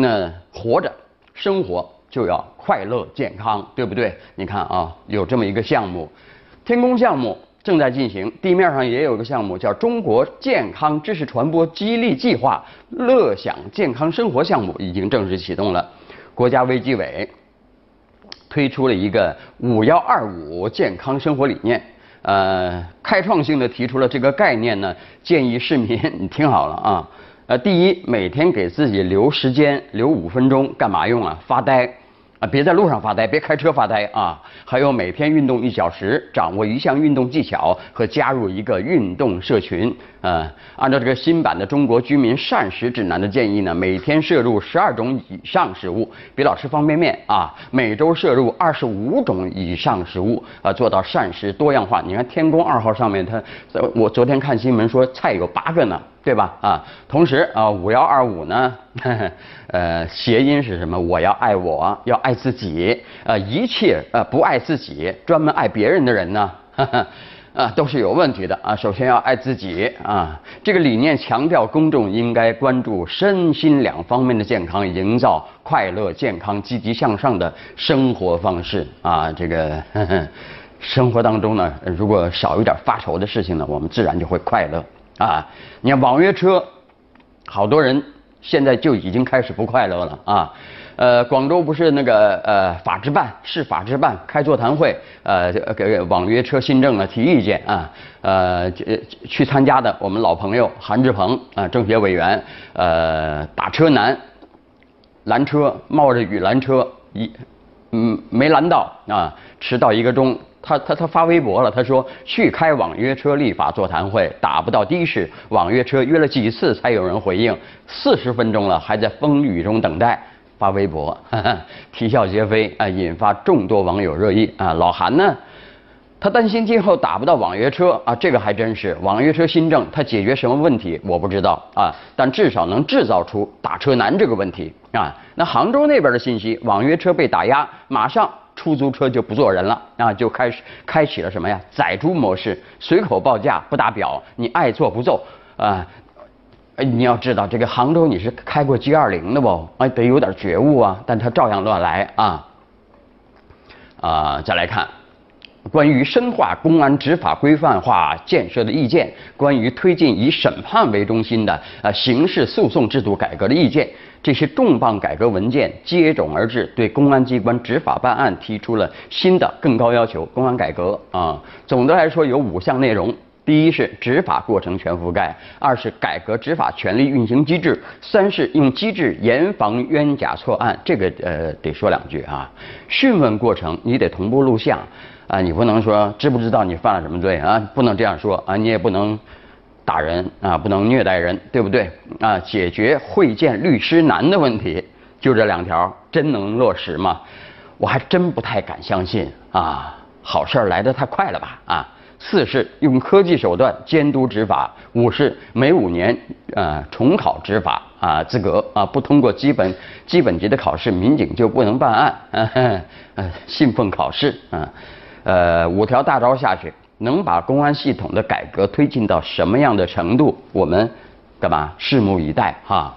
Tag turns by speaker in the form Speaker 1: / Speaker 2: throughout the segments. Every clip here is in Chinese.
Speaker 1: 那活着生活就要快乐健康，对不对？你看啊，有这么一个项目，天宫项目正在进行，地面上也有个项目叫中国健康知识传播激励计划乐享健康生活项目已经正式启动了，国家卫计委推出了一个五幺二五健康生活理念。呃，开创性的提出了这个概念呢，建议市民你 听好了啊，呃，第一，每天给自己留时间，留五分钟，干嘛用啊？发呆。啊，别在路上发呆，别开车发呆啊！还有每天运动一小时，掌握一项运动技巧和加入一个运动社群。呃，按照这个新版的《中国居民膳食指南》的建议呢，每天摄入十二种以上食物，别老吃方便面啊！每周摄入二十五种以上食物，啊，做到膳食多样化。你看天宫二号上面，它我昨天看新闻说菜有八个呢。对吧？啊，同时啊，五幺二五呢，呃，谐音是什么？我要爱我，要爱自己。呃，一切呃不爱自己，专门爱别人的人呢，啊，都是有问题的啊。首先要爱自己啊。这个理念强调公众应该关注身心两方面的健康，营造快乐、健康、积极向上的生活方式啊。这个 生活当中呢，如果少一点发愁的事情呢，我们自然就会快乐。啊，你看网约车，好多人现在就已经开始不快乐了啊。呃，广州不是那个呃法制办市法制办开座谈会，呃给网约车新政呢提意见啊。呃去参加的我们老朋友韩志鹏啊政协委员，呃打车难，拦车冒着雨拦车一嗯没拦到啊，迟到一个钟。他他他发微博了，他说去开网约车立法座谈会打不到的士，网约车约了几次才有人回应，四十分钟了还在风雨中等待，发微博 啼笑皆非啊，引发众多网友热议啊。老韩呢，他担心今后打不到网约车啊，这个还真是网约车新政，它解决什么问题我不知道啊，但至少能制造出打车难这个问题啊。那杭州那边的信息，网约车被打压，马上。出租车就不做人了啊，就开始开启了什么呀？宰猪模式，随口报价不打表，你爱坐不坐啊？你要知道，这个杭州你是开过 G 二零的不？哎，得有点觉悟啊，但他照样乱来啊。啊，再来看。关于深化公安执法规范化建设的意见，关于推进以审判为中心的呃刑事诉讼制度改革的意见，这些重磅改革文件接踵而至，对公安机关执法办案提出了新的更高要求。公安改革啊，总的来说有五项内容：第一是执法过程全覆盖；二是改革执法权力运行机制；三是用机制严防冤假错案。这个呃得说两句啊，讯问过程你得同步录像。啊，你不能说知不知道你犯了什么罪啊？不能这样说啊！你也不能打人啊，不能虐待人，对不对？啊，解决会见律师难的问题，就这两条，真能落实吗？我还真不太敢相信啊！好事儿来得太快了吧？啊，四是用科技手段监督执法，五是每五年呃重考执法啊资格啊，不通过基本基本级的考试，民警就不能办案，呃，信奉考试啊。呃五条大招下去，能把公安系统的改革推进到什么样的程度？我们干嘛？拭目以待哈。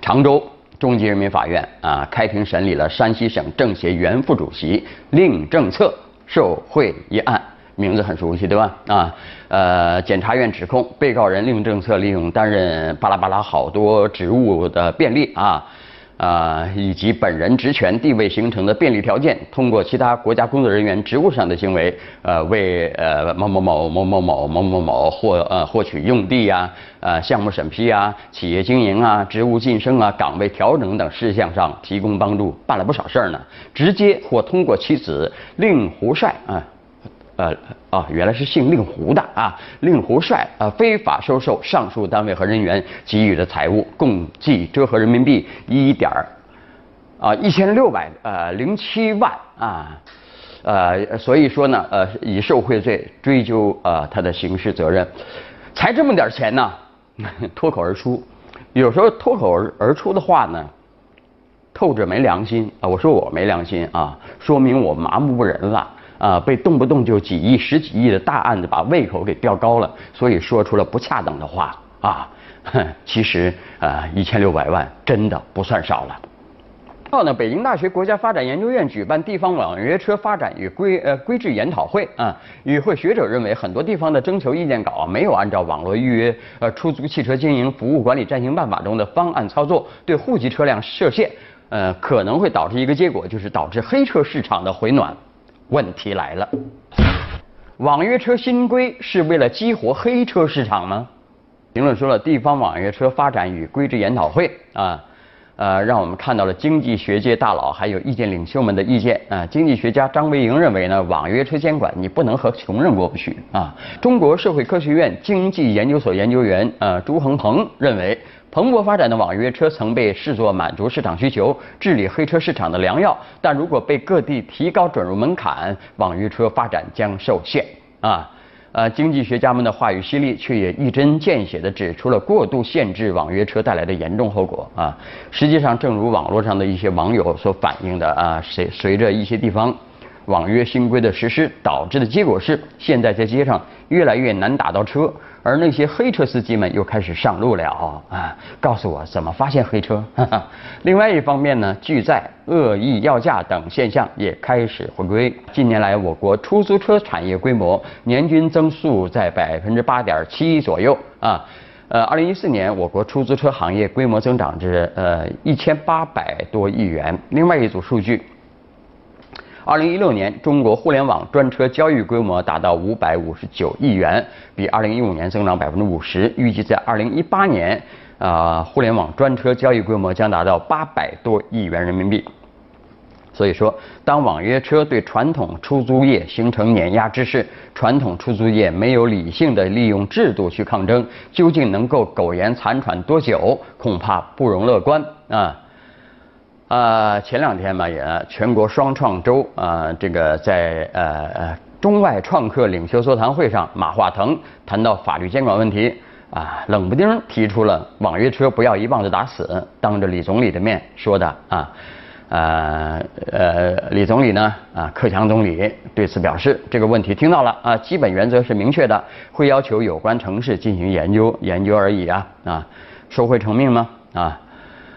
Speaker 1: 常州中级人民法院啊，开庭审理了山西省政协原副主席令政策受贿一案，名字很熟悉对吧？啊，呃，检察院指控被告人令政策利用担任巴拉巴拉好多职务的便利啊。啊，以及本人职权地位形成的便利条件，通过其他国家工作人员职务上的行为，呃，为呃某某某某某某某某某获呃获取用地呀、呃项目审批啊、企业经营啊、职务晋升啊、岗位调整等事项上提供帮助，办了不少事儿呢。直接或通过其子令胡帅啊。呃啊，原来是姓令狐的啊，令狐帅啊，非法收受上述单位和人员给予的财物，共计折合人民币一点啊一千六百呃零七万啊，呃，所以说呢，呃，以受贿罪追究呃他的刑事责任，才这么点钱呢，脱口而出，有时候脱口而而出的话呢，透着没良心啊，我说我没良心啊，说明我麻木不仁了。啊，被动不动就几亿、十几亿的大案子把胃口给吊高了，所以说出了不恰当的话啊。其实啊，一千六百万真的不算少了。后呢，北京大学国家发展研究院举办地方网约车发展与规呃规制研讨会啊，与会学者认为，很多地方的征求意见稿啊，没有按照网络预约呃出租汽车经营服务管理暂行办法中的方案操作，对户籍车辆设限，呃，可能会导致一个结果，就是导致黑车市场的回暖。问题来了，网约车新规是为了激活黑车市场吗？评论说了，地方网约车发展与规制研讨会啊。呃，让我们看到了经济学界大佬还有意见领袖们的意见啊。经济学家张维迎认为呢，网约车监管你不能和穷人过不去啊。中国社会科学院经济研究所研究员呃朱恒鹏认为，蓬勃发展的网约车曾被视作满足市场需求、治理黑车市场的良药，但如果被各地提高准入门槛，网约车发展将受限啊。呃，经济学家们的话语犀利，却也一针见血地指出了过度限制网约车带来的严重后果啊。实际上，正如网络上的一些网友所反映的啊，随随着一些地方。网约新规的实施导致的结果是，现在在街上越来越难打到车，而那些黑车司机们又开始上路了啊！告诉我怎么发现黑车？另外一方面呢，拒载、恶意要价等现象也开始回归。近年来，我国出租车产业规模年均增速在百分之八点七左右啊。呃，二零一四年我国出租车行业规模增长至呃一千八百多亿元。另外一组数据。二零一六年，中国互联网专车交易规模达到五百五十九亿元，比二零一五年增长百分之五十。预计在二零一八年，啊，互联网专车交易规模将达到八百多亿元人民币。所以说，当网约车对传统出租业形成碾压之势，传统出租业没有理性的利用制度去抗争，究竟能够苟延残喘多久，恐怕不容乐观啊。啊，前两天嘛，也全国双创周啊，这个在呃呃中外创客领袖座谈会上，马化腾谈到法律监管问题啊，冷不丁提出了网约车不要一棒子打死，当着李总理的面说的啊，呃呃，李总理呢啊，克强总理对此表示，这个问题听到了啊，基本原则是明确的，会要求有关城市进行研究，研究而已啊啊，收回成命吗啊？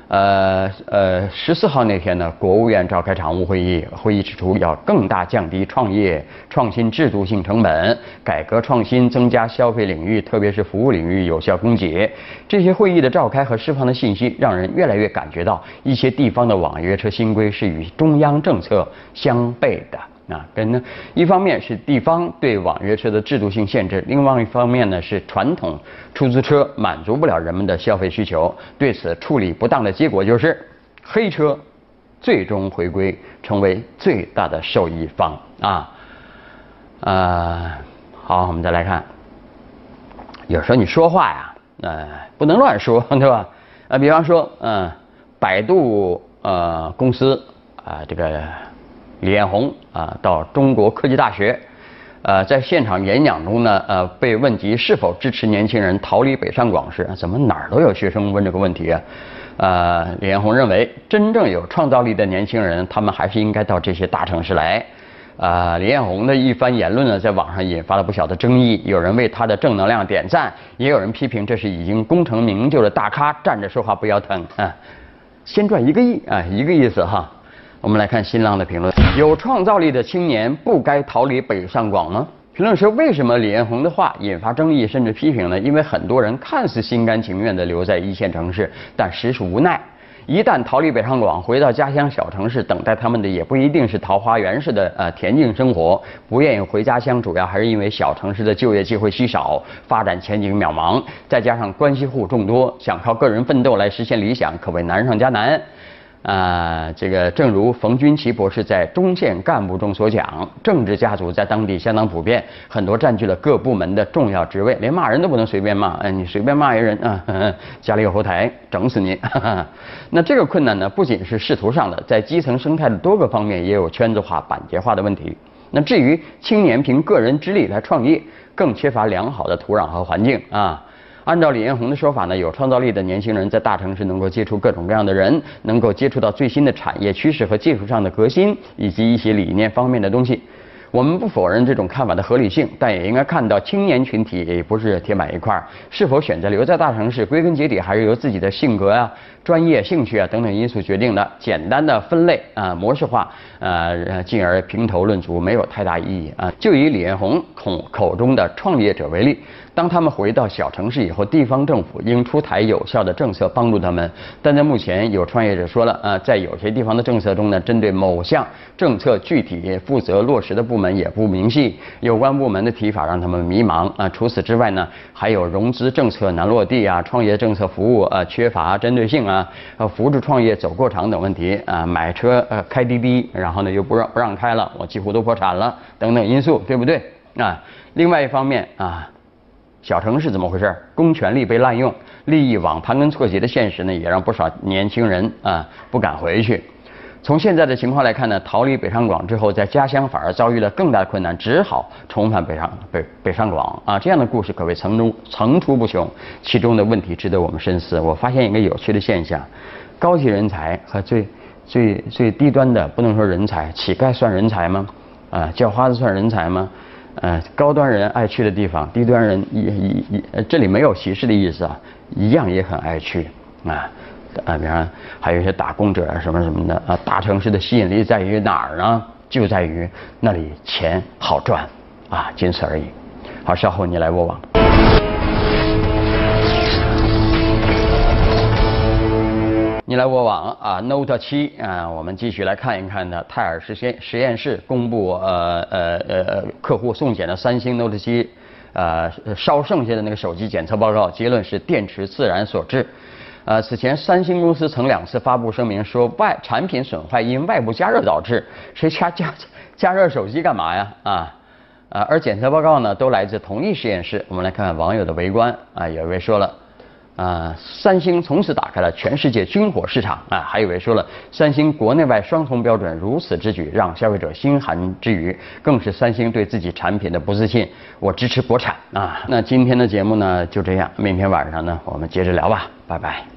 Speaker 1: 呃呃，十四号那天呢，国务院召开常务会议，会议指出要更大降低创业创新制度性成本，改革创新，增加消费领域，特别是服务领域有效供给。这些会议的召开和释放的信息，让人越来越感觉到一些地方的网约车新规是与中央政策相悖的。啊，跟呢，一方面是地方对网约车的制度性限制，另外一方面呢是传统出租车满足不了人们的消费需求。对此处理不当的结果就是黑车最终回归，成为最大的受益方啊。呃，好，我们再来看，有时候你说话呀，呃，不能乱说，对吧？呃，比方说，嗯，百度呃公司啊，这个。李彦宏啊，到中国科技大学，呃，在现场演讲中呢，呃，被问及是否支持年轻人逃离北上广时，怎么哪儿都有学生问这个问题啊？呃，李彦宏认为，真正有创造力的年轻人，他们还是应该到这些大城市来。啊，李彦宏的一番言论呢，在网上引发了不小的争议，有人为他的正能量点赞，也有人批评这是已经功成名就的大咖，站着说话不腰疼啊。先赚一个亿啊，一个意思哈。我们来看新浪的评论：有创造力的青年不该逃离北上广吗？评论说：为什么李彦宏的话引发争议甚至批评呢？因为很多人看似心甘情愿地留在一线城市，但实属无奈。一旦逃离北上广，回到家乡小城市，等待他们的也不一定是桃花源式的呃恬静生活。不愿意回家乡，主要还是因为小城市的就业机会稀少，发展前景渺茫，再加上关系户众多，想靠个人奋斗来实现理想，可谓难上加难。啊，这个正如冯军奇博士在中线干部中所讲，政治家族在当地相当普遍，很多占据了各部门的重要职位，连骂人都不能随便骂，哎，你随便骂一人啊，家里有后台，整死你。那这个困难呢，不仅是仕途上的，在基层生态的多个方面也有圈子化、板结化的问题。那至于青年凭个人之力来创业，更缺乏良好的土壤和环境啊。按照李彦宏的说法呢，有创造力的年轻人在大城市能够接触各种各样的人，能够接触到最新的产业趋势和技术上的革新，以及一些理念方面的东西。我们不否认这种看法的合理性，但也应该看到青年群体也不是铁板一块，是否选择留在大城市，归根结底还是由自己的性格啊、专业、兴趣啊等等因素决定的。简单的分类啊、模式化，呃，进而评头论足，没有太大意义啊。就以李彦宏口口中的创业者为例。当他们回到小城市以后，地方政府应出台有效的政策帮助他们。但在目前，有创业者说了，呃，在有些地方的政策中呢，针对某项政策具体负责落实的部门也不明细，有关部门的提法让他们迷茫啊。除此之外呢，还有融资政策难落地啊，创业政策服务呃缺乏针对性啊，呃扶助创业走过场等问题啊，买车呃开滴滴，然后呢又不让不让开了，我几乎都破产了等等因素，对不对啊？另外一方面啊。小城市怎么回事？公权力被滥用，利益网盘根错节的现实呢，也让不少年轻人啊不敢回去。从现在的情况来看呢，逃离北上广之后，在家乡反而遭遇了更大的困难，只好重返北上北北上广啊。这样的故事可谓层出层出不穷，其中的问题值得我们深思。我发现一个有趣的现象：高级人才和最最最低端的，不能说人才，乞丐算人才吗？啊，叫花子算人才吗？呃，高端人爱去的地方，低端人也也也，这里没有歧视的意思啊，一样也很爱去啊啊，比方还有一些打工者啊什么什么的啊，大城市的吸引力在于哪儿呢？就在于那里钱好赚啊，仅此而已。好，稍后你来我往。你来我往啊，Note 七啊，我们继续来看一看呢。泰尔实验实验室公布呃呃呃客户送检的三星 Note 七呃烧剩下的那个手机检测报告，结论是电池自燃所致。呃，此前三星公司曾两次发布声明说外产品损坏因外部加热导致，谁加加加热手机干嘛呀啊？啊，而检测报告呢都来自同一实验室。我们来看看网友的围观啊，有一位说了。啊，三星从此打开了全世界军火市场啊！还有位说了，三星国内外双重标准如此之举，让消费者心寒之余，更是三星对自己产品的不自信。我支持国产啊！那今天的节目呢就这样，明天晚上呢我们接着聊吧，拜拜。